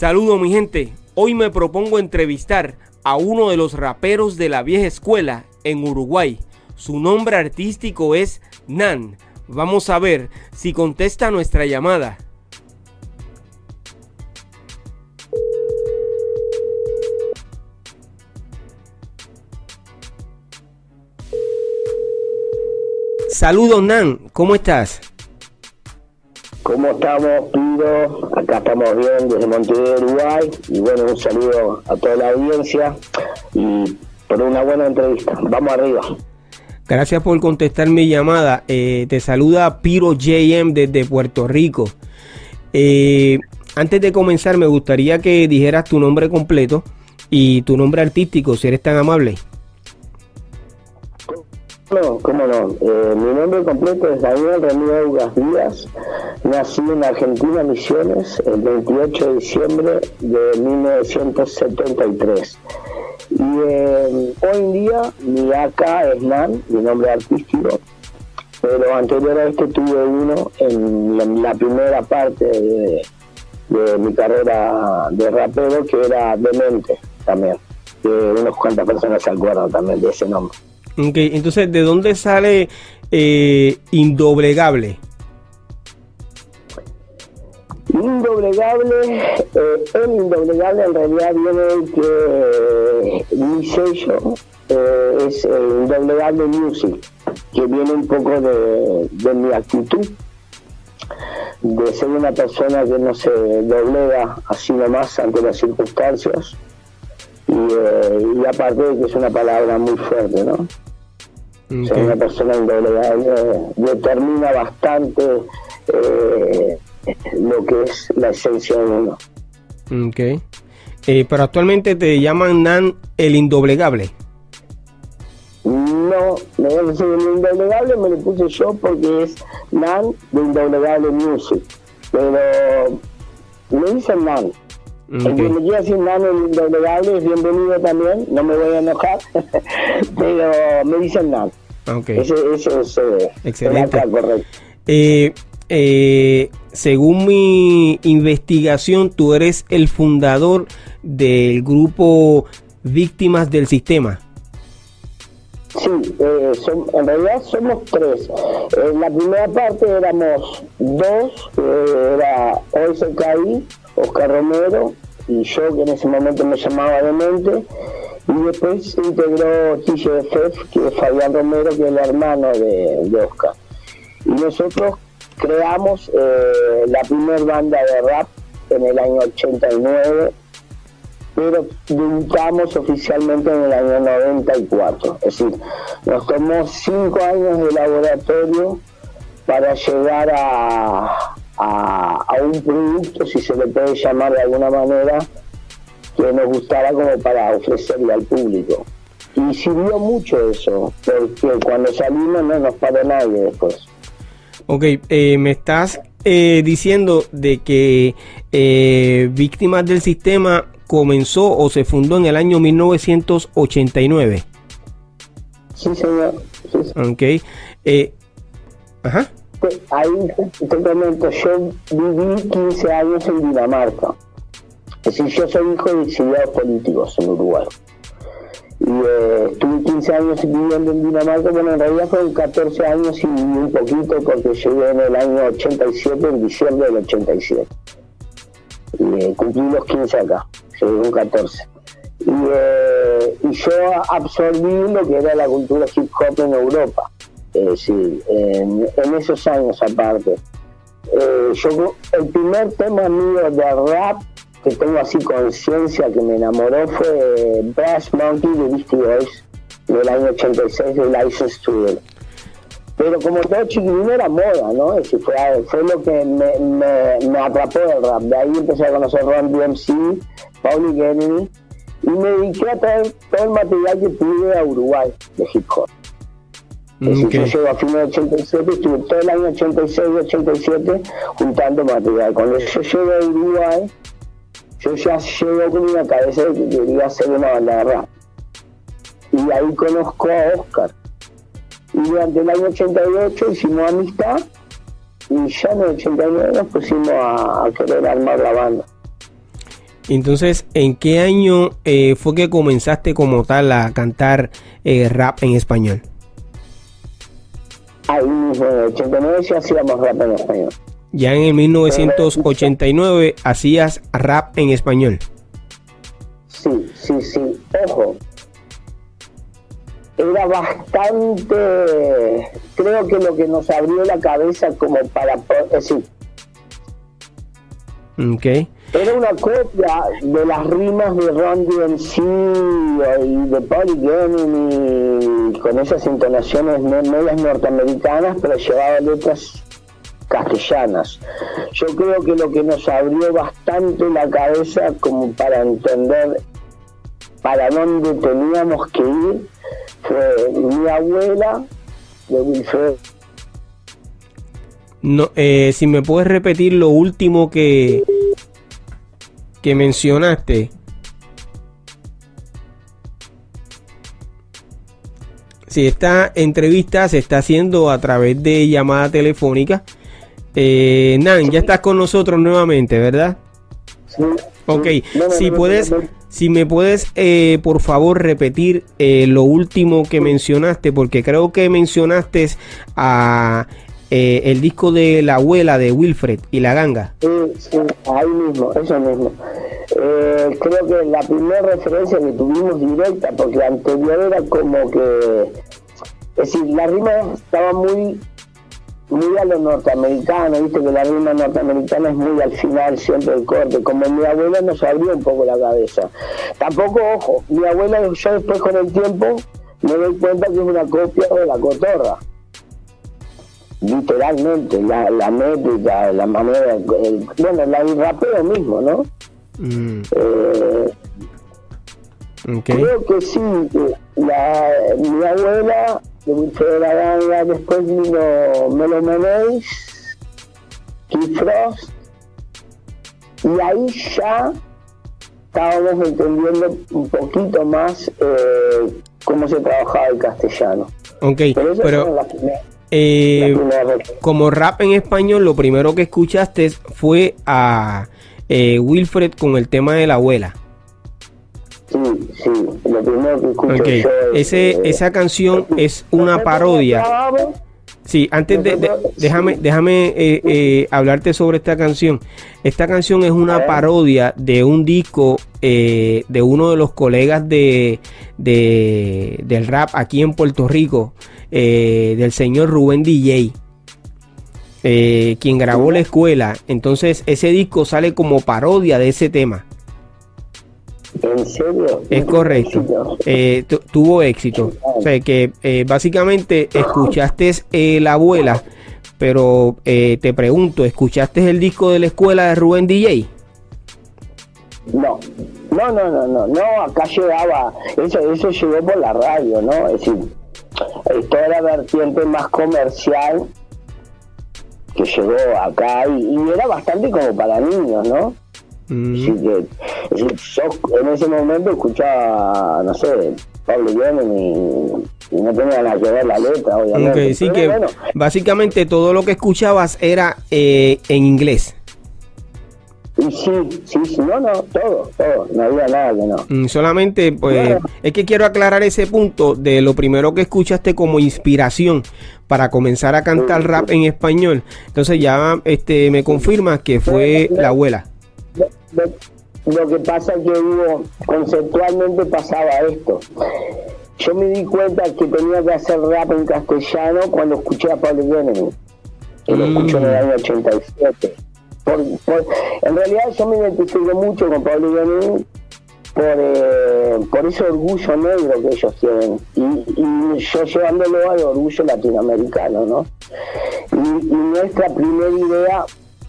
Saludos mi gente, hoy me propongo entrevistar a uno de los raperos de la vieja escuela en Uruguay. Su nombre artístico es Nan. Vamos a ver si contesta nuestra llamada. Saludos Nan, ¿cómo estás? ¿Cómo estamos, Piro? Acá estamos bien desde Montevideo, Uruguay. Y bueno, un saludo a toda la audiencia y por una buena entrevista. Vamos arriba. Gracias por contestar mi llamada. Eh, te saluda Piro JM desde Puerto Rico. Eh, antes de comenzar, me gustaría que dijeras tu nombre completo y tu nombre artístico, si eres tan amable. No, cómo no. Eh, mi nombre completo es Daniel Ramírez Ugas Díaz. Nací en Argentina, Misiones, el 28 de diciembre de 1973. Y eh, hoy en día mi AK es Nan, mi nombre artístico, pero anterior a este tuve uno en la, primera parte de, mi carrera de rapero que era Demente también, que unas cuantas personas se acuerdan también de ese nombre. Entonces, ¿de dónde sale eh, Indoblegable? Indoblegable, eh, el Indoblegable en realidad viene que mi sello eh, es el Indoblegable Music, que viene un poco de, de mi actitud de ser una persona que no se doblega así nomás ante las circunstancias eh, y, aparte de que es una palabra muy fuerte, ¿no? Ser una persona indoblegable determina bastante eh, lo que es la esencia de uno. Ok. Eh, pero actualmente te llaman Nan el indoblegable. No, me el indoblegable me lo puse yo porque es Nan de Indoblegable Music. Pero me dicen Nan. El que me quiera decir Nan el indoblegable es bienvenido también, no me voy a enojar, pero me dicen Nan. Ok. Eso, eso es eh, Excelente. correcto. Eh, eh, según mi investigación, tú eres el fundador del grupo Víctimas del Sistema. Sí, eh, en realidad somos tres. En la primera parte éramos dos, eh, era OSKI, Oscar Romero, y yo que en ese momento me llamaba Demente, y después se integró TGFF, que es Fabián Romero, que es el hermano de, de Oscar. Y nosotros creamos eh, la primera banda de rap en el año 89, pero debutamos oficialmente en el año 94. Es decir, nos tomó cinco años de laboratorio para llegar a, a, un producto, si se le puede llamar de alguna manera, que nos gustara como para ofrecerle al público. Y sirvió mucho eso, porque cuando salimos no nos paró nadie después. Ok, eh, me estás eh, diciendo de que eh, Víctimas del Sistema comenzó o se fundó en el año 1989. Sí, señor. Ok. ajá. Pues, ahí yo viví 15 años en Dinamarca. Es decir, yo soy hijo de exiliados políticos en Uruguay y eh, estuve 15 años viviendo en Dinamarca, bueno, en realidad fueron 14 años y un poquito porque llegué en el año 87, en diciembre del 87. Y eh, cumplí los 15 acá, llegué un 14. Y, eh, y, yo absorbí lo que era la cultura hip hop en Europa, es decir, en, en esos años aparte. yo, el primer tema mío de rap que tengo así conciencia que me enamoró fue Brass Monkey de Beastie Boys del año 86 de License to pero como todo chiquilín era moda, ¿no? Es decir, fue, fue lo que me, me, me, atrapó del rap. De ahí empecé a conocer Ron DMC, Pauli Kennedy, y me dediqué a traer todo el material que pude a Uruguay de hip hop. Okay. Yo llego a fines de 87, estuve todo el año 86 y 87 juntando material. Cuando yo llego a Uruguay, yo ya llego con una cabeza de que quería hacer una banda de rap. Y ahí conozco a Oscar. Y durante el año 88 hicimos amistad y ya en el 89 nos pusimos a, a querer armar la banda. Entonces, ¿en qué año eh, fue que comenzaste como tal a cantar eh, rap en español? Ahí mismo, en el 89 ya hacíamos rap en español. Ya en el 1989 hacías rap en español. Sí, sí, sí. Ojo. Era bastante, creo que lo que nos abrió la cabeza como para, decir, okay. Era una copia de las rimas de Ron DMC y de Paul y con esas entonaciones medias norteamericanas, pero llevaba letras castellanas. Yo creo que lo que nos abrió bastante la cabeza como para entender para dónde teníamos que ir fue mi abuela de Wilfred. No, eh, si me puedes repetir lo último que, que mencionaste, si esta entrevista se está haciendo a través de llamada telefónica, eh, Nan, ya estás con nosotros nuevamente, ¿verdad? Sí. Ok, si puedes, si me puedes, eh, por favor, repetir eh, lo último que mencionaste, porque creo que mencionaste a eh, el disco de la abuela de Wilfred y la ganga. Sí, sí, ahí mismo, eso mismo. Eh, creo que la primera referencia que tuvimos directa, porque anterior era como que, es decir, la rima estaba muy muy a lo norteamericano, viste que la rima norteamericana es muy al final siempre el corte, como mi abuela nos abrió un poco la cabeza. Tampoco, ojo, mi abuela yo después con el tiempo me doy cuenta que es una copia de la cotorra literalmente, la, la métrica, la manera, el, bueno, la, el rapeo mismo, ¿no? Mm. Eh, okay. Creo que sí, la, mi abuela de Wilfredo la Ganga, después vino Melo Menéis, Keith Frost, y ahí ya estábamos entendiendo un poquito más eh, cómo se trabajaba el castellano. Ok, Pero, eh, como rap en español, lo primero que escuchaste fue a eh, Wilfred con el tema de la abuela. Sí, sí, lo primero que escucho Ok, yo es, Ese, eh, esa canción es una parodia. Sí, antes de, déjame, déjame eh, eh, hablarte sobre esta canción. Esta canción es una parodia de un disco eh, de uno de los colegas de, de- del rap aquí en Puerto Rico, del señor Rubén DJ, quien grabó la escuela. Entonces ese disco sale como parodia de ese tema. ¿En serio? Es correcto. Eh, tu- tuvo éxito. O sea que eh, básicamente escuchaste eh, la abuela, pero eh, te pregunto, ¿escuchaste el disco de la escuela de Rubén DJ? No, no, no, no, no, no, acá llegaba, eso, eso llegó por la radio, ¿no? Es decir, esto era vertiente más comercial que llegó acá y, y era bastante como para niños, ¿no? Mm, Así que, es decir, yo en ese momento escuchaba, no sé, Pablo Yemen y, y no tenía nada que ver la letra, obviamente. ok, sí que bueno, básicamente todo lo que escuchabas era eh, en inglés. y sí, sí, sí, no, no, todo, todo, no había nada que no. Mm, Solamente, pues, es que quiero aclarar ese punto de lo primero que escuchaste como inspiración para comenzar a cantar Sí, rap en español. Entonces ya este me confirmas que fue la abuela. Lo, lo que pasa es que hubo, conceptualmente pasaba esto. Yo me di cuenta que tenía que hacer rap en castellano cuando escuché a Pablo Kennedy, que lo Mm. escuché en el año 87. Por, por- en realidad yo me identifico mucho con Pablo Kennedy por, eh, por ese orgullo negro que ellos tienen y, yo llevándolo al orgullo latinoamericano, ¿no? Y, nuestra primera idea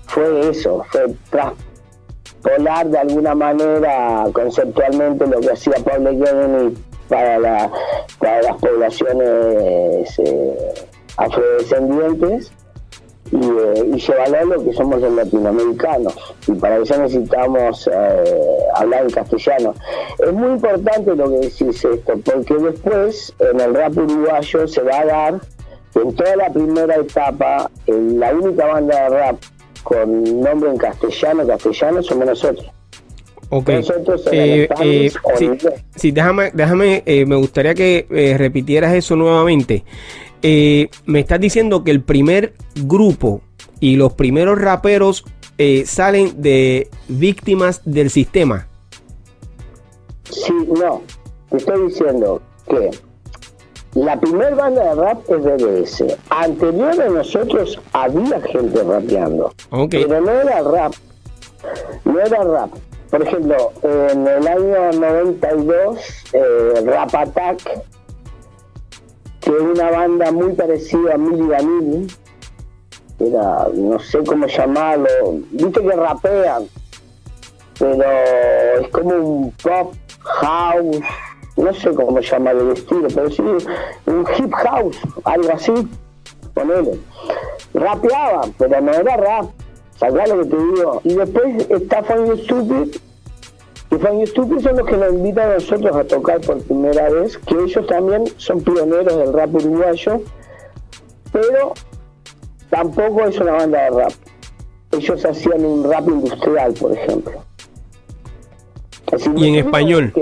fue eso, fue traspolar de alguna manera conceptualmente lo que hacía Pablo Kennedy para, la, para las poblaciones eh, afrodescendientes y, y llevarlo a lo que somos los latinoamericanos. Y para eso necesitamos eh, hablar en castellano. Es muy importante lo que decís esto, porque después en el rap uruguayo se va a dar en toda la primera etapa, la única banda de rap con nombre en castellano, castellano, somos nosotros. Ok. Eh, eh, sí, déjame, déjame me gustaría que repitieras eso nuevamente. Eh, me estás diciendo que el primer grupo y los primeros raperos eh, salen de víctimas del sistema. Sí, no. Te estoy diciendo que la primera banda de rap es DBS. Anterior a nosotros había gente rapeando. Pero no era rap. No era rap. Por ejemplo, en el año 92, eh, Rap Attack que es una banda muy parecida a Milli Vanilli, era, no sé cómo llamarlo, viste que rapean, pero es como un pop house, no sé cómo llamar el estilo, pero sí un hip house, algo así, ponele. Rapeaban, pero no era rap, sacá lo que te digo. Y después está Funny Stupid, y Fan Stupid son los que nos invitan a nosotros a tocar por primera vez, que ellos también son pioneros del rap uruguayo, pero tampoco es una banda de rap. Ellos hacían un rap industrial, por ejemplo. ¿Y en español?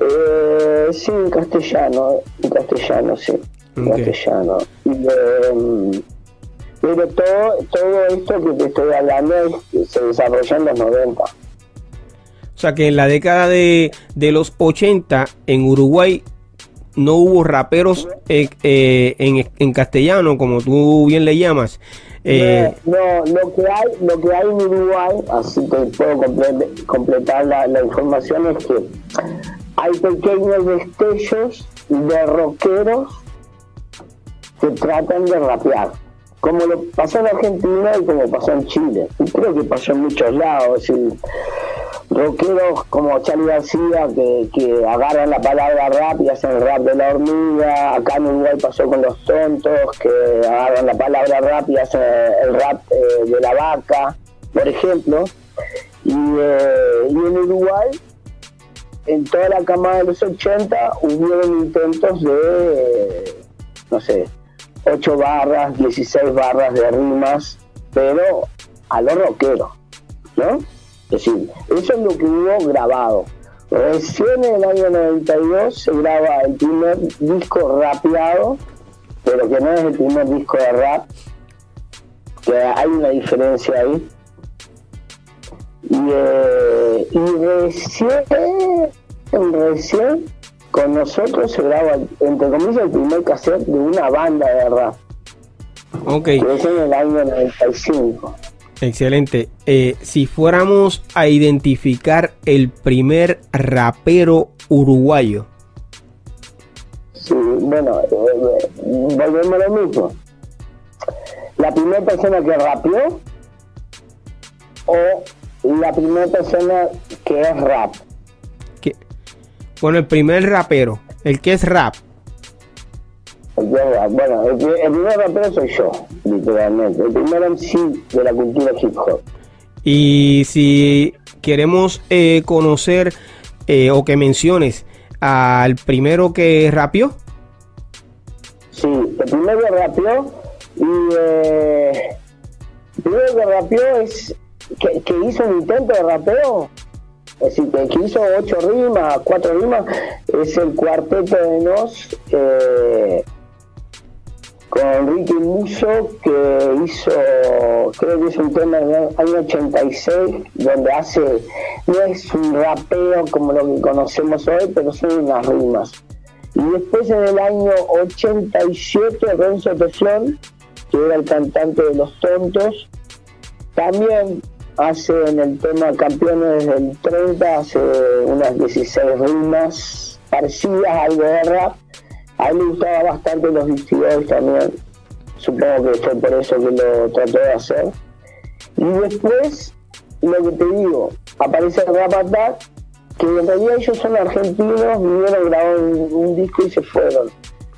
Eh, sí, en castellano, en castellano, sí, en castellano. Em, pero todo, todo esto que te estoy hablando se desarrolló en los 90. O sea que en la década de, los 80 en Uruguay no hubo raperos eh, eh, en, castellano, como tú bien le llamas. Eh, no, lo que hay, lo que hay en Uruguay, así que puedo completar la, la, información, es que hay pequeños destellos de rockeros que tratan de rapear. Como lo pasó en Argentina y como pasó en Chile. Y creo que pasó en muchos lados. Y, rockeros como Charlie García que, agarran la palabra rap y hacen el rap de la hormiga. Acá en Uruguay pasó con los tontos que agarran la palabra rap y hacen el rap eh, de la vaca, por ejemplo. Y, eh, y, en Uruguay, en toda la camada de los 80, hubieron intentos de, no sé, 8 barras, 16 barras de rimas, pero a los rockeros, ¿no? Es decir, eso es lo que hubo grabado. Recién en el año 92 se graba el primer disco rapeado, pero que no es el primer disco de rap, que hay una diferencia ahí. Y, eh, recién, recién con nosotros se graba, entre comillas, el primer cassette de una banda de rap. Ok. Que es en el año 95. Excelente. Eh, si fuéramos a identificar el primer rapero uruguayo. Sí, bueno, eh, volvemos a lo mismo. La primera persona que rapeó o la primera persona que es rap. Bueno, el primer rapero, el que es rap. Bueno, el, primer rapero soy yo, literalmente. El primer MC de la cultura hip hop. Y si queremos eh, conocer eh, o que menciones al primero que rapió. Sí, el primero que rapió y eh, el primero que rapió es que, hizo un intento de rapeo. Es decir, que, hizo ocho rimas, cuatro rimas, es el cuarteto de Nos. Eh, con Ricky Muso que hizo, creo que es un tema del año 86, donde hace, no es un rapeo como lo que conocemos hoy, pero son unas rimas. Y después en el año 87, Renzo Teflón, que era el cantante de Los Tontos, también hace en el tema Campeones del 30, hace unas 16 rimas parecidas algo de rap. A él le gustaba bastante los vestidos también. Supongo que fue por eso que lo trató de hacer. Y después, lo que te digo, aparece Rap Attack, que en realidad ellos son argentinos, vinieron, grabaron un, un disco y se fueron.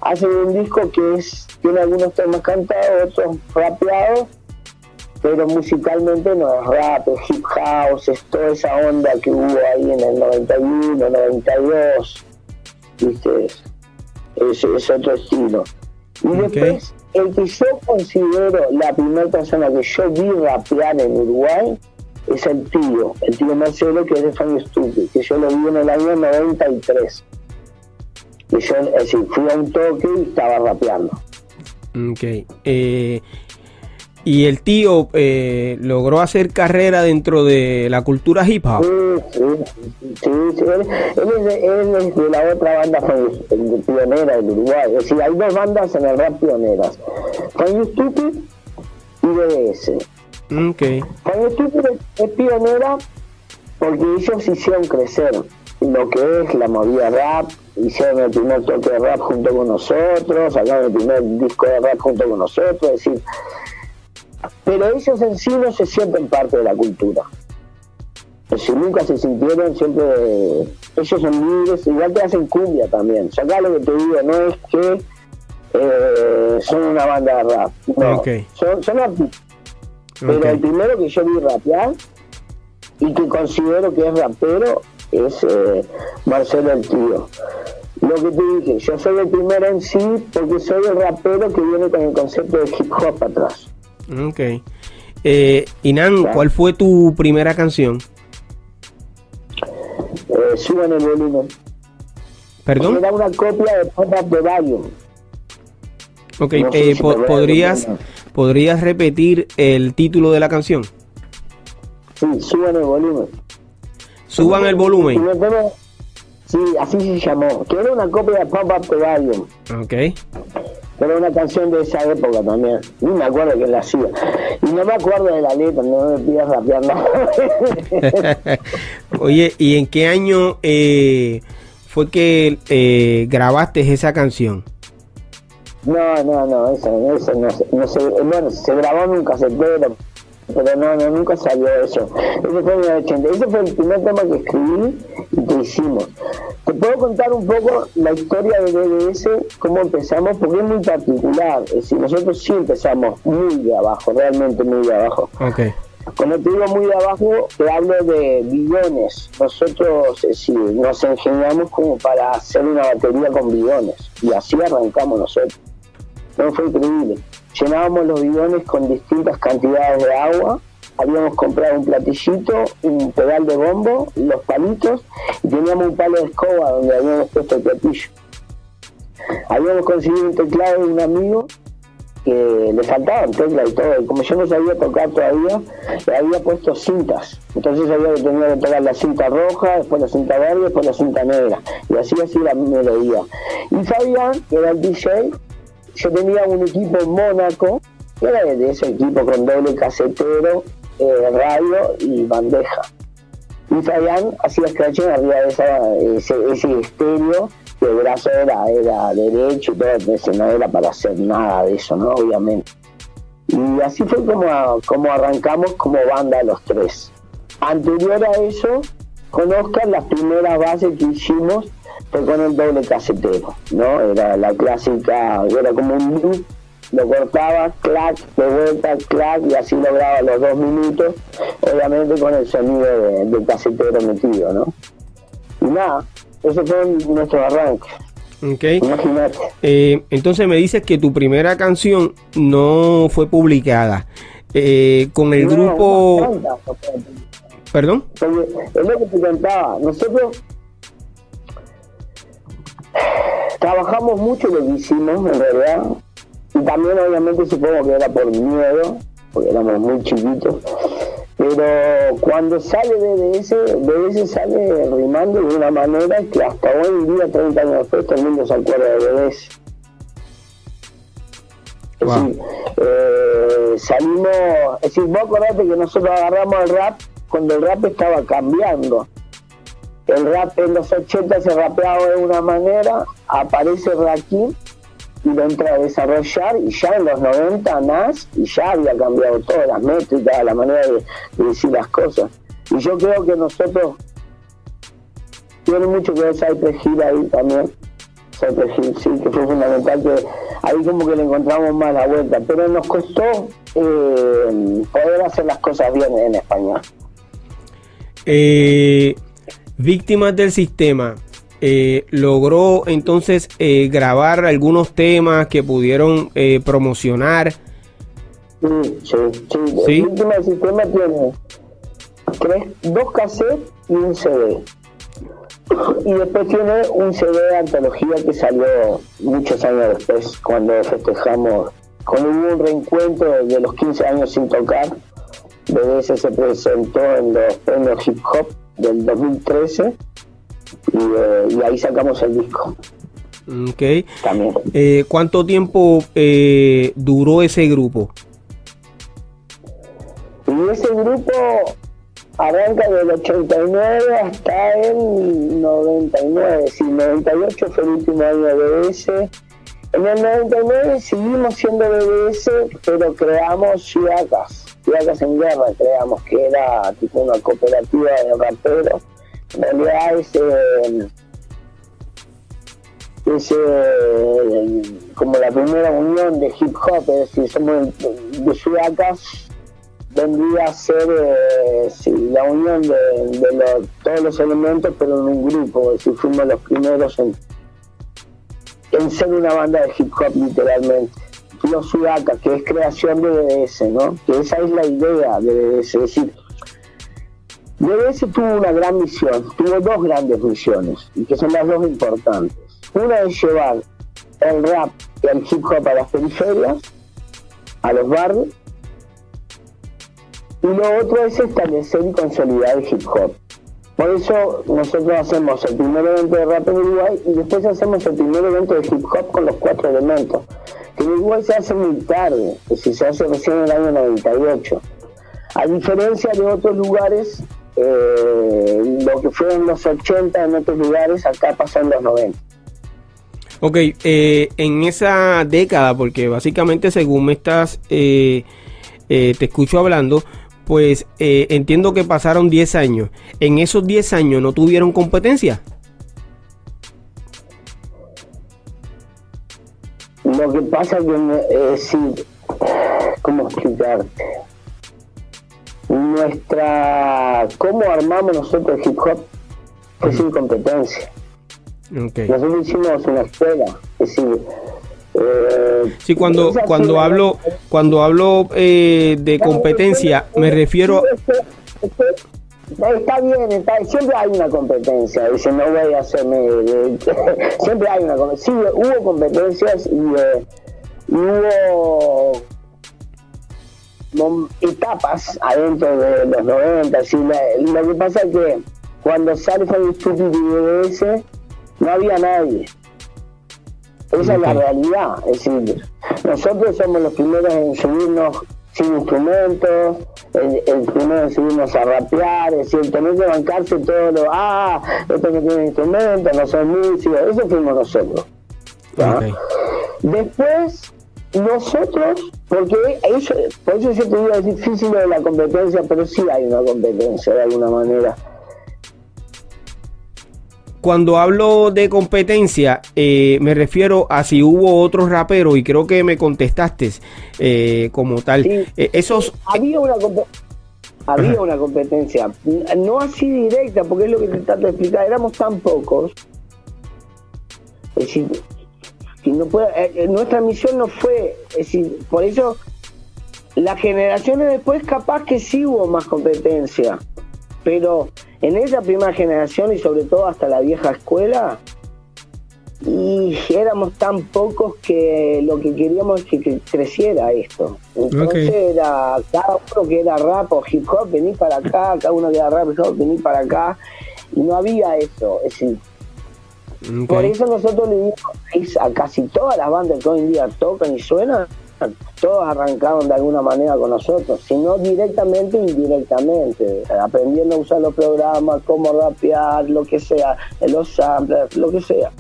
Hacen un disco que es tiene algunos temas cantados, otros rapeados, pero musicalmente no es rap, hip house, es toda esa onda que hubo ahí en el 91, 92, ¿viste? Es, es otro estilo. Y después, el que yo considero la primera persona que yo vi rapear en Uruguay es el tío, el tío Marcelo, que es de Fanny Stupid, que yo lo vi en el año 93. Y yo, es decir, fui a un toque y estaba rapeando. Ok. Eh, y el tío eh, logró hacer carrera dentro de la cultura hip hop. Sí, sí, sí, sí. Él, él es de, él es de la otra banda pionera del Uruguay. Es decir, hay dos bandas en el rap pioneras. Fan Stupid y DBS. Ok. Fan Stupid es, es pionera porque ellos hicieron crecer lo que es la movida rap, hicieron el primer toque de rap junto con nosotros, sacaron el primer disco de rap junto con nosotros, es decir, pero ellos en sí no se sienten parte de la cultura. Decir, nunca se sintieron, siempre ellos son libres, igual que hacen cumbia también. O sea, acá lo que te digo no es que eh, son una banda de rap, no, son, son artistas. Pero el primero que yo vi rapear y que considero que es rapero es eh, Marcelo el Tío. Lo que te dije, yo soy el primero en sí porque soy el rapero que viene con el concepto de hip hop atrás. Ok. Eh, Inan, ¿cuál fue tu primera canción? Eh, suban el volumen. ¿Perdón? Era una copia de Pop Up de Valium. Ok, No eh, si po- ¿podrías. ¿podrías repetir el título de la canción? Sí, suban el volumen. Suban el volumen. Sí, así se llamó. Que era una copia de Pop Up de Valium. Ok. Pero una canción de esa época también. Ni me acuerdo quién la hacía. Y no me acuerdo de la letra, no me pidas rapear nada. Oye, ¿y en qué año eh, fue que eh, grabaste esa canción? no, no, no, eso, eso no, se- no se, bueno, se grabó en un casetero, pero no, no, nunca salió eso. Ese fue en el 80. Ese fue el primer tema que escribí y que hicimos. Te puedo contar un poco la historia de DBS, cómo empezamos, porque es muy particular. Es decir, nosotros sí empezamos muy de abajo, realmente muy de abajo. Ok. Cuando te digo muy de abajo, te hablo de bidones. Nosotros eh, sí, nos ingeniamos como para hacer una batería con bidones. Y así arrancamos nosotros. No fue increíble. Llenábamos los bidones con distintas cantidades de agua. Habíamos comprado un platillito, un pedal de bombo, los palitos, y teníamos un palo de escoba donde habíamos puesto el platillo. Habíamos conseguido un teclado de un amigo que le faltaban teclas y todo, y como yo no sabía tocar todavía, le había puesto cintas. Entonces había que tenía que tocar la cinta roja, después la cinta verde, después la cinta negra. Y así así la melodía. Y Fabián, que era el DJ, yo tenía un equipo en Mónaco, que era de ese equipo con doble casetero, eh, radio y bandeja. Y Fabián hacía scratching arriba esa, ese, ese estéreo, que el brazo era, era derecho y todo, entonces no era para hacer nada de eso, ¿no? Obviamente. Y así fue como, como arrancamos como banda los tres. Anterior a eso, con Oscar, las primeras bases que hicimos fue con el doble casetero, ¿no? Era la clásica, era como un loop, lo cortaba, clac, de vuelta, clac, y así lograba los dos minutos, obviamente con el sonido de- del casetero metido, ¿no? Y nada, ese fue nuestro arranque, Ok. imagínate. Eh, entonces me dices que tu primera canción no fue publicada. Eh, con el No, grupo... cuantas, porque- Perdón. Es lo que te contaba, nosotros trabajamos mucho lo que hicimos en realidad, y también obviamente supongo que era por miedo, porque éramos muy chiquitos, pero cuando sale DBS, DBS sale rimando de una manera que hasta hoy en día, 30 años después, todo el mundo se acuerda de DBS. Es Wow. decir, eh, eh, salimos, es decir, vos acordate que nosotros agarramos el rap cuando el rap estaba cambiando. El rap en los 80 se rapeaba de una manera, aparece Rakim y lo entra a desarrollar y ya en los 90 Nas y ya había cambiado todas las métricas, la manera de, decir las cosas. Y yo creo que nosotros tiene mucho que ver Cypress Hill ahí también. Cypress Hill, sí, que fue fundamental que ahí como que le encontramos más la vuelta, pero nos costó eh, poder hacer las cosas bien en español. Eh, víctimas del sistema. Eh, logró entonces eh, grabar algunos temas que pudieron eh, promocionar. Sí, sí, sí. Víctimas del sistema tiene tres, dos cassettes y un CD. Y después tiene un CD de antología que salió muchos años después, cuando festejamos, cuando hubo un reencuentro de los 15 años sin tocar. BDS se presentó en los premios hip hop del 2013 eh, y, ahí sacamos el disco. Ok. Eh, ¿Cuánto tiempo eh, duró ese grupo? Y ese grupo arranca del 89 hasta el 99, sí, 98 fue el último año de BBS. En el 99 seguimos siendo BBS, pero creamos Ciudades, En Guerra, creamos, que era tipo una cooperativa de raperos en realidad es, es como la primera unión de hip hop, es decir, somos de Sudacas, vendría a ser eh, la unión de, todos los elementos, pero en un grupo, es decir, fuimos los primeros en, en ser una banda de hip hop literalmente. Que es creación de BDS, ¿no? Que esa es la idea de BDS, es decir, DBS tuvo una gran misión, tuvo dos grandes misiones, y que son las dos importantes. Una es llevar el rap y el hip hop a las periferias, a los barrios, y lo otro es establecer y consolidar el hip hop. Por eso nosotros hacemos el primer evento de rap en Uruguay y después hacemos el primer evento de hip hop con los cuatro elementos. En Uruguay se hace muy tarde, es decir, se hace recién en el año 98. A diferencia de otros lugares eh, lo que fue en los 80 en otros lugares, acá pasó en los 90. Ok, eh, en esa década, porque básicamente según me estás, eh, te escucho hablando, pues entiendo que pasaron 10 años. ¿En esos 10 años no tuvieron competencia? Lo que pasa es que, sí, ¿cómo explicarte? nuestra cómo armamos nosotros el hip hop es sin competencia. Nosotros hicimos una escuela, es decir, eh, sí, cuando cuando hablo cuando hablo eh, de competencia me refiero está bien, está, siempre hay una competencia, dice no voy a hacerme siempre hay una competencia, sí, hubo competencias y, eh, y hubo etapas adentro de los 90. lo que pasa es que cuando sale Fabio Stupid BBS, no había nadie. Esa es la realidad. Es decir, nosotros somos los primeros en subirnos sin instrumentos, el, primero en subirnos a rapear, es decir, tener que bancarse todo lo, ah, estos no tienen instrumentos, no son músicos, eso fuimos nosotros. Después nosotros, porque eso, por eso yo te digo, es difícil de la competencia, pero sí hay una competencia de alguna manera. Cuando hablo de competencia, eh, me refiero a si hubo otros raperos, y creo que me contestaste eh, como tal. Eh, esos... Había una había una competencia, no así directa, porque es lo que te trato de explicar, éramos tan pocos. Es decir, no puede, nuestra misión no fue, es decir, por eso las generaciones después capaz que sí hubo más competencia, pero en esa primera generación y sobre todo hasta la vieja escuela, y éramos tan pocos que lo que queríamos es que, creciera esto. Entonces era cada uno que era rap o hip hop, vení para acá, cada uno que era rap o hip hop, vení para acá, y no había eso, es decir, por eso nosotros le dimos a casi todas las bandas que hoy en día tocan y suenan, todos arrancaron de alguna manera con nosotros, si no directamente, indirectamente, aprendiendo a usar los programas, cómo rapear, lo que sea, los samplers, lo que sea.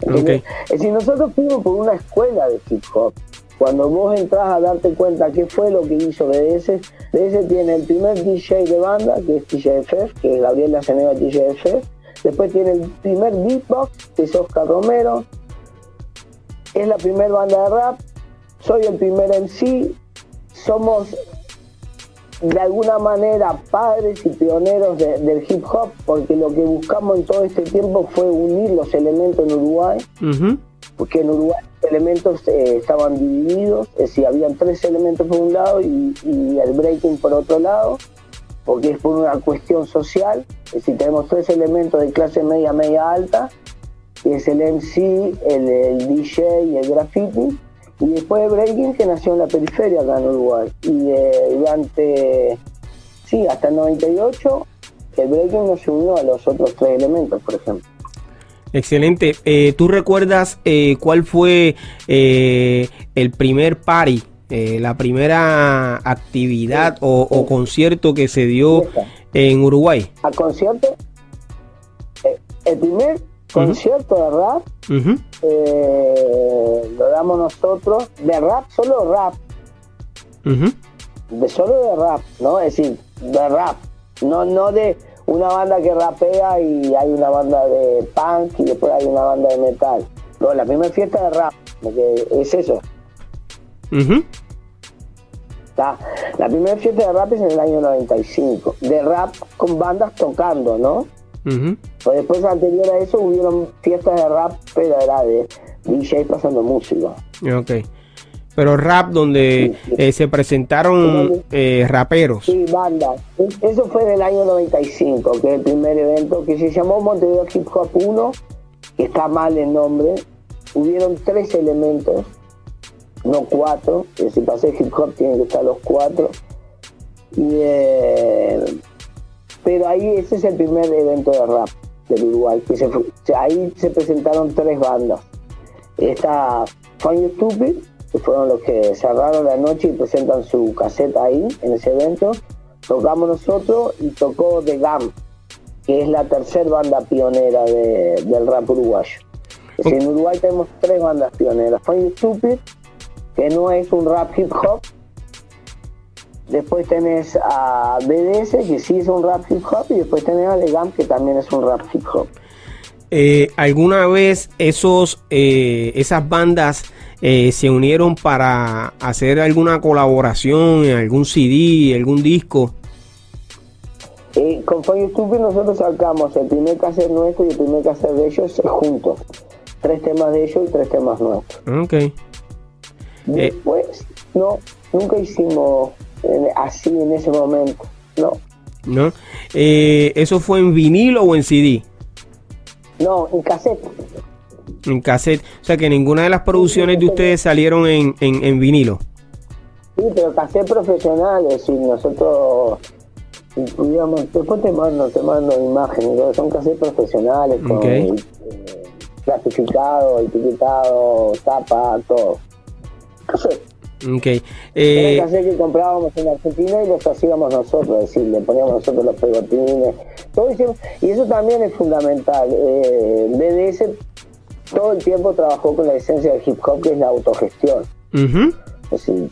Es decir, nosotros fuimos por una escuela de hip hop. Cuando vos entras a darte cuenta qué fue lo que hizo BDS, BDS tiene el primer DJ de banda, que es TJFF, que es Gabriel Laceneva TJFF. Después tiene el primer beatbox, que es Oscar Romero. Es la primera banda de rap. Soy el primer MC. Somos de alguna manera padres y pioneros del hip hop, porque lo que buscamos en todo este tiempo fue unir los elementos en Uruguay, porque en Uruguay los elementos eh, estaban divididos, es decir, habían tres elementos por un lado y, el breaking por otro lado, porque es por una cuestión social, es decir, tenemos tres elementos de clase media, media alta, que es el MC, el, el DJ y el graffiti, y después de Breaking, que nació en la periferia acá en Uruguay. Y eh, durante, sí, hasta el 98, el Breaking no se unió a los otros tres elementos, por ejemplo. Excelente. Eh, ¿Tú recuerdas eh, cuál fue el primer party, la primera actividad o, concierto que se dio en Uruguay? ¿A concierto? el primer concierto de rap eh, lo damos nosotros de rap solo rap. De solo de rap no es decir de rap no no de una banda que rapea y hay una banda de punk y después hay una banda de metal. No la primera fiesta de rap es eso. La primera fiesta de rap es en el año 95 de rap con bandas tocando no pues después, anterior a eso, hubieron fiestas de rap, pero era de DJ pasando música. Ok. Pero rap donde eh, se presentaron eh, raperos. Sí, bandas. Eso fue en el año 95, que es el primer evento que se llamó Montevideo Hip Hop 1, que está mal el nombre. Hubieron tres elementos, no cuatro, que si pasé hip hop tienen que estar los cuatro. Y eh, pero ahí ese es el primer evento de rap del Uruguay. Que ahí se presentaron tres bandas. Está Fun Stupid, que fueron los que cerraron la noche y presentan su caseta ahí, en ese evento. Tocamos nosotros y tocó The Gam, que es la tercera banda pionera del rap uruguayo. en Uruguay tenemos tres bandas pioneras. Fun Stupid, que no es un rap hip hop, Después tenés a BDS, que sí es un rap hip hop, y después tenés a Legam, que también es un rap hip hop. Eh, ¿Alguna vez esos, eh, esas bandas eh, se unieron para hacer alguna colaboración en algún CD, algún disco? con Fire Stupid nosotros sacamos el primer cassette nuestro y el primer cassette de ellos juntos. Tres temas de ellos y tres temas nuestros. Ok. Después, no, nunca hicimos así en ese momento, ¿no? ¿No? Eh, ¿Eso fue en vinilo o en CD? No, en cassette. En cassette. O sea que ninguna de las producciones de ustedes salieron en, en, vinilo. Sí, pero cassette profesional, es decir, nosotros digamos, después te mando, te mando imágenes, son cassettes profesionales con eh, clasificado, etiquetado, tapa, todo. Cassette. Ok. Eh, que comprábamos en Argentina y los hacíamos nosotros, es decir, le poníamos nosotros los pegotines. Todo y eso también es fundamental. Eh, BDS todo el tiempo trabajó con la esencia del hip hop, que es la autogestión. es decir,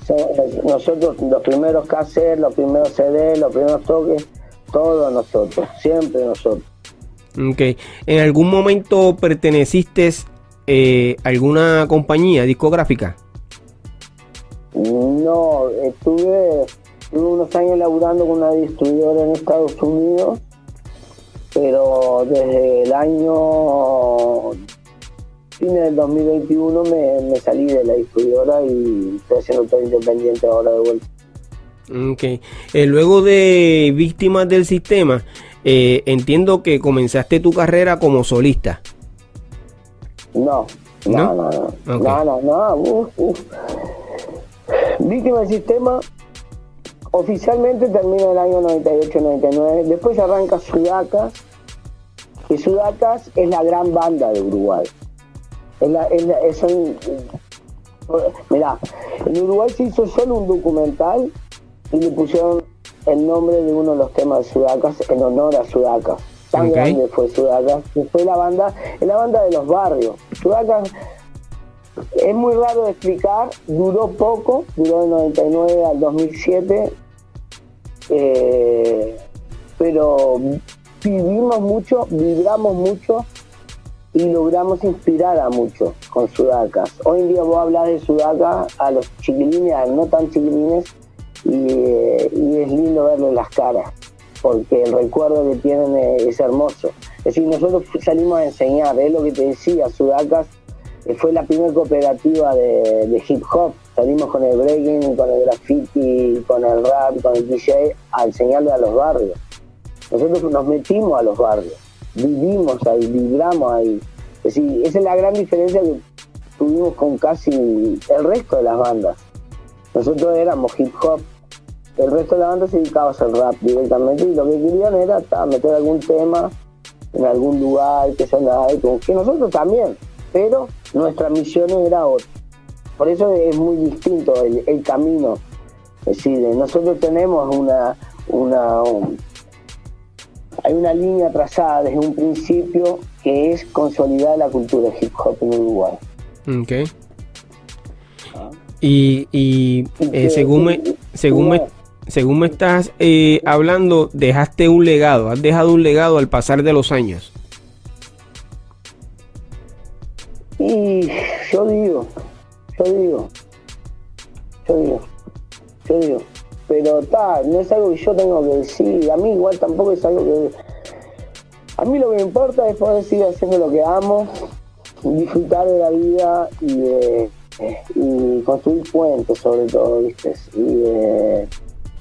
nosotros, los primeros cassettes, los primeros CD, los primeros toques, todos nosotros, siempre nosotros. Ok. ¿En algún momento perteneciste eh, a alguna compañía discográfica? No, estuve, unos años laburando con una distribuidora en Estados Unidos, pero desde el año fin del 2021 me, salí de la distribuidora y estoy haciendo todo independiente ahora de vuelta. Ok. Eh, luego de Víctimas del Sistema, eh, entiendo que comenzaste tu carrera como solista. No, no, no, no, no, no, no, Víctima del sistema oficialmente termina el año 98-99. Después arranca Sudacas. Y Sudacas es la gran banda de Uruguay. Es, Mirá, en Uruguay se hizo solo un documental y le pusieron el nombre de uno de los temas de Sudacas en honor a Sudacas. Tan grande fue Sudacas, que fue la banda, es la banda de los barrios. Sudacas es muy raro explicar, duró poco, duró del 99 al 2007, eh, pero vivimos mucho, vibramos mucho y logramos inspirar a muchos con Sudacas. Hoy en día vos hablas de Sudacas a los chiquilines, a no tan chiquilines, y, es lindo verle las caras, porque el recuerdo que tienen es, hermoso. Es decir, nosotros salimos a enseñar, es lo que te decía, Sudacas eh, fue la primera cooperativa de, hip hop. Salimos con el breaking, con el graffiti, con el rap, con el DJ, a enseñarle a los barrios. Nosotros nos metimos a los barrios, vivimos ahí, vibramos ahí. Es decir, esa es la gran diferencia que tuvimos con casi el resto de las bandas. Nosotros éramos hip hop, el resto de la banda se dedicaba a hacer rap directamente y lo que querían era meter algún tema en algún lugar que se nada que nosotros también, pero nuestra misión era otra. Por eso es muy distinto el, camino. Es decir, nosotros tenemos una, una hay una línea trazada desde un principio que es consolidar la cultura hip hop en Uruguay. Okay. Y, y eh, según me, según me, según me estás eh, hablando, dejaste un legado, has dejado un legado al pasar de los años. Y yo digo, yo digo, yo digo, yo digo, pero está, no es algo que yo tengo que decir, a mí igual tampoco es algo que... A mí lo que me importa es poder seguir haciendo lo que amo, disfrutar de la vida y de y construir puentes sobre todo, ¿viste? Y,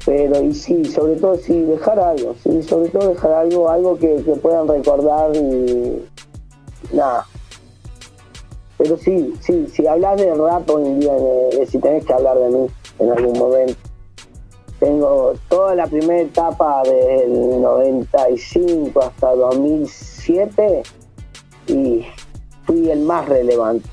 pero y sí, sobre todo sí, dejar algo, sí, sobre todo dejar algo, algo que, puedan recordar y nada. Pero sí, sí, si hablas de rap hoy en día, si tenés que hablar de mí en algún momento. Tengo toda la primera etapa del 95 hasta 2007 y fui el más relevante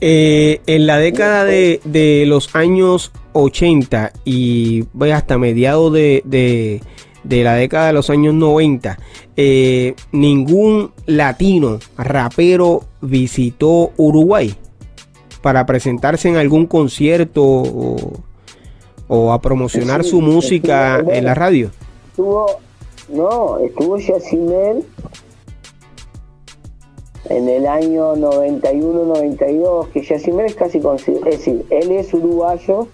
eh, en la década de, los años 80 y hasta mediados de, la década de los años 90, eh, ningún latino rapero visitó Uruguay para presentarse en algún concierto o, a promocionar su música en la radio. Estuvo, no, estuvo Yacimel en el año 91-92, que Yacimel es casi es decir, él es uruguayo,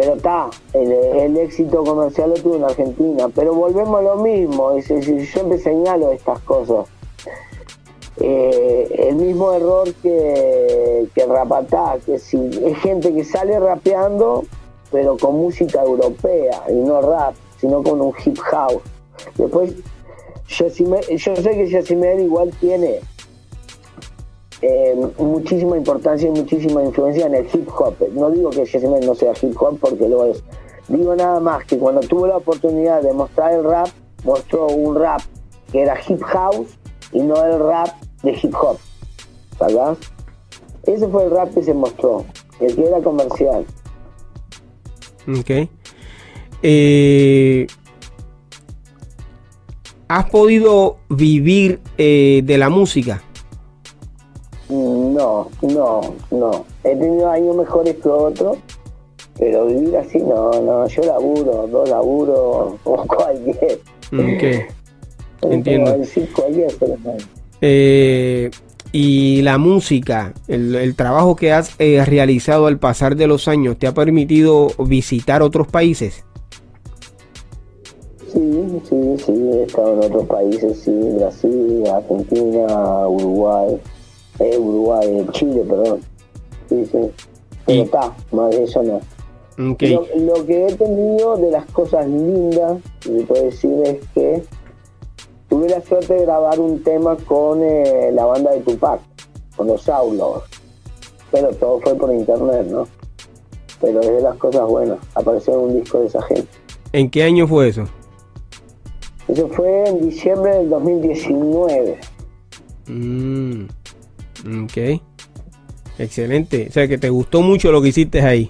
pero está, el, éxito comercial lo tuvo en Argentina, pero volvemos a lo mismo, es yo siempre señalo estas cosas. Eh, el mismo error que, que Rapatá, que si es gente que sale rapeando, pero con música europea y no rap, sino con un hip house. Después, yo sé que Yacimel igual tiene eh, muchísima importancia y muchísima influencia en el hip hop. No digo que Jesús no sea hip hop porque lo es. Digo nada más que cuando tuvo la oportunidad de mostrar el rap, mostró un rap que era hip house y no el rap de hip hop. ¿Sabes? Ese fue el rap que se mostró, el que era comercial. Ok. Eh, ¿Has podido vivir eh, de la música? No, no, no. He tenido años mejores que otros, pero vivir así no, no. Yo laburo, dos laburo, o cualquier. Ok. Entiendo. Eh, y la música, el, trabajo que has eh, realizado al pasar de los años, ¿te ha permitido visitar otros países? Sí, sí, sí, he estado en otros países, sí, Brasil, Argentina, Uruguay. Uruguay, Chile, perdón. Sí, sí. Pero está, más eso no. Lo, que he tenido de las cosas lindas, que puedo decir, es que tuve la suerte de grabar un tema con eh, la banda de Tupac, con los Outlaws. Pero todo fue por internet, ¿no? Pero es de las cosas buenas, apareció en un disco de esa gente. ¿En qué año fue eso? Eso fue en diciembre del 2019. Mm. Ok. Excelente. O sea, que te gustó mucho lo que hiciste ahí.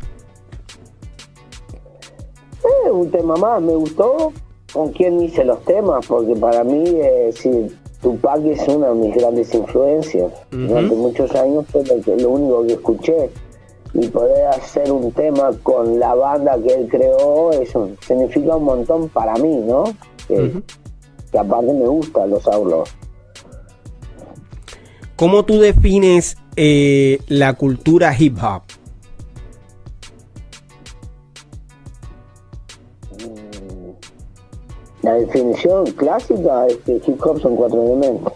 Eh, un tema más, me gustó con quién hice los temas, porque para mí, eh, sí, Tupac es una de mis grandes influencias. Durante muchos años fue lo, único que escuché. Y poder hacer un tema con la banda que él creó, eso significa un montón para mí, ¿no? Que, aparte me gustan los Outlaws. ¿Cómo tú defines eh, la cultura hip hop? La definición clásica es que hip hop son cuatro elementos.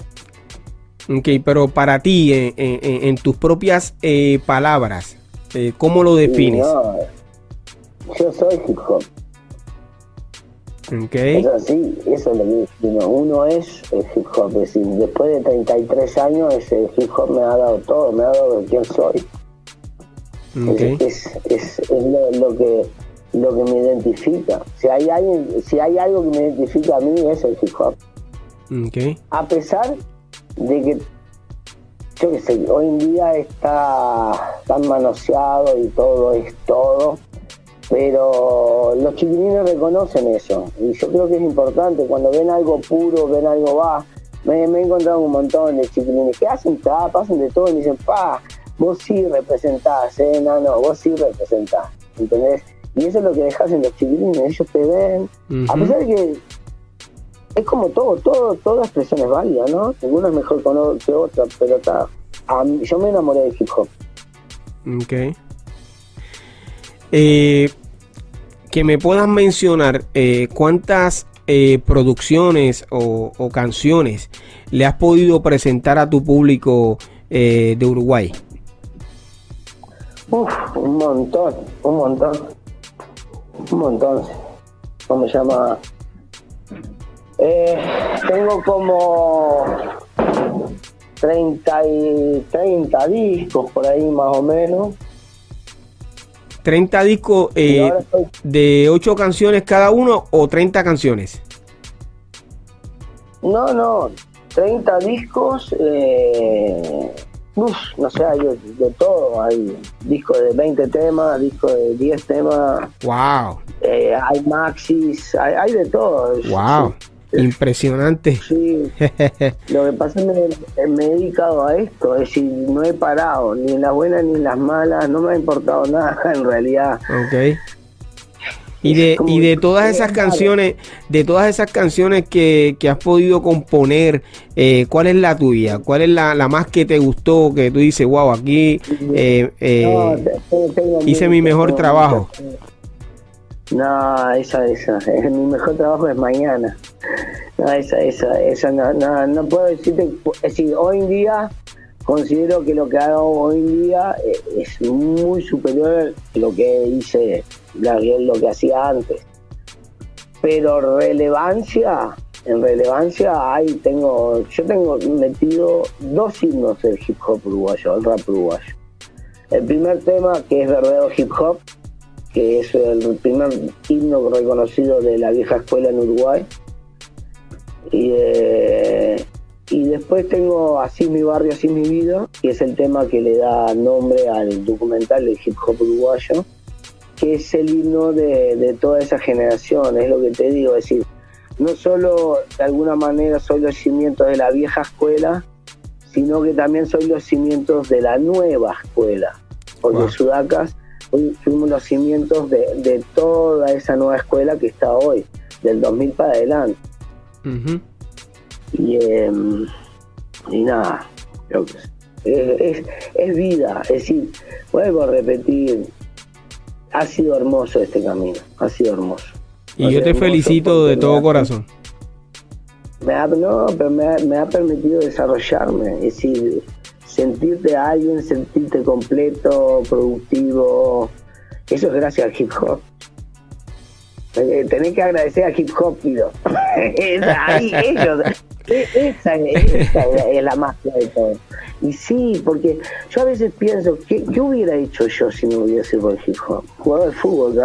Ok, pero para ti, en, tus propias eh, palabras, eh, ¿cómo lo defines? yo soy hip hop. Okay. Es así, eso es lo que uno, uno es el hip hop. Es decir, después de 33 años, ese hip hop me ha dado todo, me ha dado quién soy. Okay. Es, es, es lo, que lo que me identifica. Si hay alguien, si hay algo que me identifica a mí es el hip hop. Okay. A pesar de que yo qué sé, hoy en día está tan manoseado y todo es todo, pero los chiquilines reconocen eso y yo creo que es importante cuando ven algo puro, ven algo va. Me, he encontrado un montón de chiquilines que hacen trap, hacen de todo y me dicen, pa, vos sí representás, eh, no, no, vos sí representás, ¿entendés? Y eso es lo que dejas en los chiquilines, ellos te ven. A pesar de que es como todo, todo, toda expresión es válida, ¿no? Ninguna es mejor que otra, pero está. yo me enamoré de hip hop. Ok. Eh, que me puedas mencionar eh, cuántas eh, producciones o, o, canciones le has podido presentar a tu público de Uruguay. Uf, un montón, un montón un montón. ¿Cómo se llama? Eh, tengo como 30, y, 30 discos por ahí más o menos. 30 discos eh, de 8 canciones cada uno o 30 canciones? No, no, 30 discos eh, Uf, no sé, hay de, todo. Hay discos de 20 temas, discos de 10 temas. ¡Wow! Eh, hay maxis, hay, de todo. ¡Wow! Impresionante. Sí. Lo que pasa es que me, he dedicado a esto, es decir, no he parado, ni en las buenas ni en las malas, no me ha importado nada en realidad. Ok. Y de, y de todas esas canciones, de todas esas canciones que, has podido componer, eh, ¿cuál es la tuya? ¿Cuál es la, más que te gustó? Que tú dices, wow, aquí eh, eh, hice mi mejor trabajo. No, esa, esa, mi mejor trabajo es mañana. No, esa, esa, esa, no, no, no puedo decirte, es decir, hoy en día considero que lo que hago hoy en día es muy superior a lo que hice lo que hacía antes. Pero relevancia, en relevancia hay, tengo, yo tengo metido dos himnos del hip hop uruguayo, el rap uruguayo. El primer tema que es verdadero hip hop, que es el primer himno reconocido de la vieja escuela en Uruguay. Y, eh, y después tengo Así mi barrio, así mi vida, que es el tema que le da nombre al documental del hip hop uruguayo que es el himno de, toda esa generación, es lo que te digo, es decir, no solo de alguna manera soy los cimientos de la vieja escuela, sino que también soy los cimientos de la nueva escuela, porque Sudacas fuimos los cimientos de, toda esa nueva escuela que está hoy, del 2000 para adelante. y, em, y nada, es, es vida, es decir, vuelvo a repetir, ha sido hermoso este camino, ha sido hermoso. Y yo te felicito de todo corazón. Me ha, no, pero me ha, permitido desarrollarme, es decir, sentirte alguien, sentirte completo, productivo. Eso es gracias al hip hop. Eh, tenés que agradecer al hip hop, pido. Ahí ellos, e, esa, es la magia de todo. Y sí, porque yo a veces pienso, ¿qué, qué hubiera hecho yo si no hubiera sido el hip hop? Jugador de fútbol,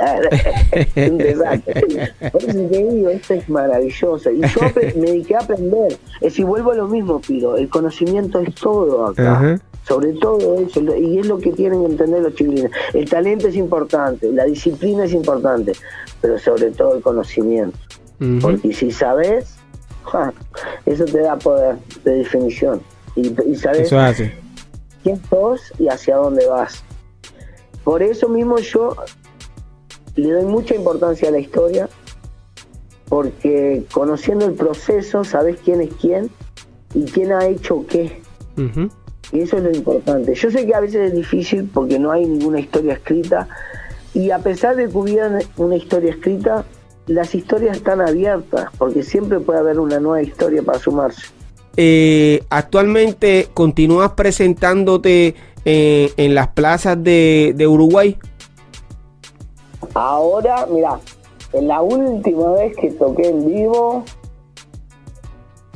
un desastre. Por eso te digo, esto es maravilloso. Y yo me dediqué a aprender. Es si vuelvo a lo mismo, Pido. El conocimiento es todo acá. Sobre todo eso, y es lo que tienen que entender los chiquilines. El talento es importante, la disciplina es importante, pero sobre todo el conocimiento. Porque si sabes, eso te da poder de definición. Y, sabes quién sos y hacia dónde vas. Por eso mismo yo le doy mucha importancia a la historia, porque conociendo el proceso sabes quién es quién y quién ha hecho qué. Y eso es lo importante. Yo sé que a veces es difícil porque no hay ninguna historia escrita y a pesar de que hubiera una historia escrita, las historias están abiertas porque siempre puede haber una nueva historia para sumarse. Eh, actualmente continúas presentándote eh, en las plazas de, de Uruguay. Ahora, mira, en la última vez que toqué en vivo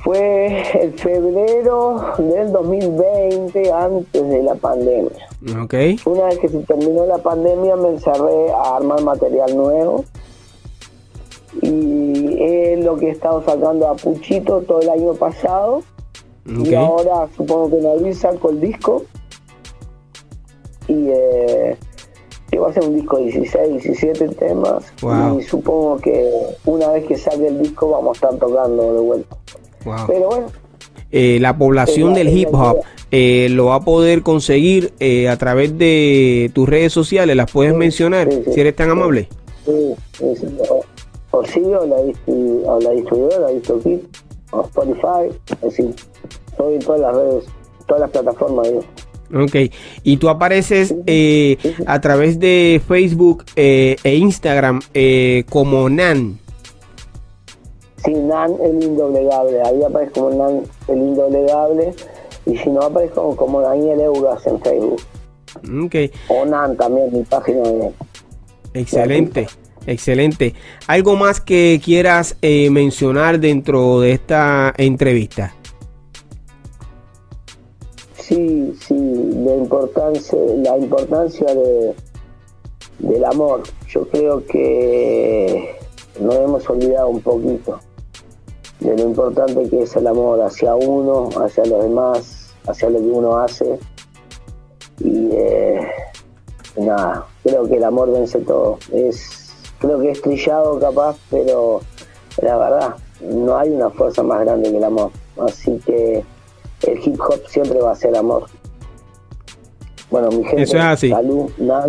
fue el febrero del 2020, antes de la pandemia. Okay. Una vez que se terminó la pandemia me encerré a armar material nuevo y es lo que he estado sacando a Puchito todo el año pasado. Y ahora supongo que en abril saco el disco. Y eh, va a ser un disco de 16, 17 temas. Y supongo que una vez que salga el disco vamos a estar tocando de vuelta. Pero bueno. Eh, la población del hip hop eh, lo va a poder conseguir eh, a través de tus redes sociales, las puedes mencionar, si eres tan amable. Sí, o, sí, o la, o la distribuidora, DistroKid, o Spotify, es decir, estoy en todas las redes, todas las plataformas. Ok, y tú apareces a través de Facebook e Instagram como Nan. Sí, Nan el indoblegable. Ahí aparece como Nan el indoblegable. Y si no, aparezco como Daniel Eugas en Facebook. Okay. O Nan también, mi página de. Excelente. Excelente. ¿Algo más que quieras eh, mencionar dentro de esta entrevista? Sí, sí, la importancia, la importancia de, del amor. Yo creo que nos hemos olvidado un poquito de lo importante que es el amor hacia uno, hacia los demás, hacia lo que uno hace. Y eh, nada, creo que el amor vence todo. Es, creo que es trillado capaz, pero la verdad, no hay una fuerza más grande que el amor. Así que el hip hop siempre va a ser amor. Bueno, mi gente, salud, nada.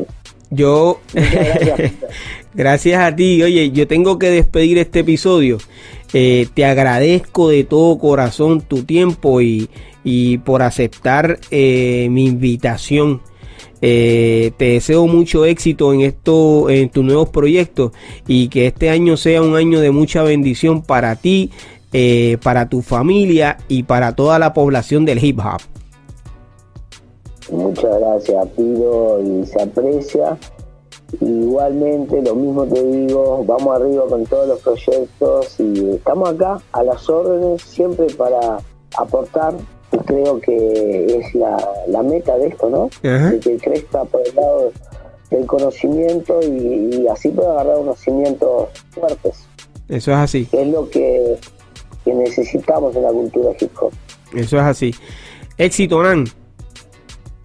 Yo, gracias a ti. Oye, yo tengo que despedir este episodio. Eh, te agradezco de todo corazón tu tiempo y, por aceptar eh, mi invitación. Eh, te deseo mucho éxito en esto, en tus nuevos proyectos y que este año sea un año de mucha bendición para ti, para tu familia y para toda la población del hip hop. Muchas gracias, Pido, y se aprecia. Igualmente, lo mismo te digo, vamos arriba con todos los proyectos y estamos acá a las órdenes siempre para aportar. Creo que es la, meta de esto, ¿no? que crezca por el lado del conocimiento y, así pueda agarrar unos cimientos fuertes. Eso es así. Es lo que, necesitamos en la cultura hip hop. Eso es así. Éxito, Nan.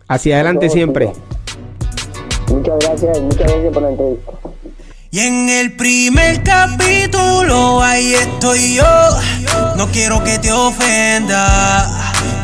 Hacia adelante siempre. Muchas gracias y muchas gracias por la entrevista. Y en el primer capítulo ahí estoy yo. No quiero que te ofenda,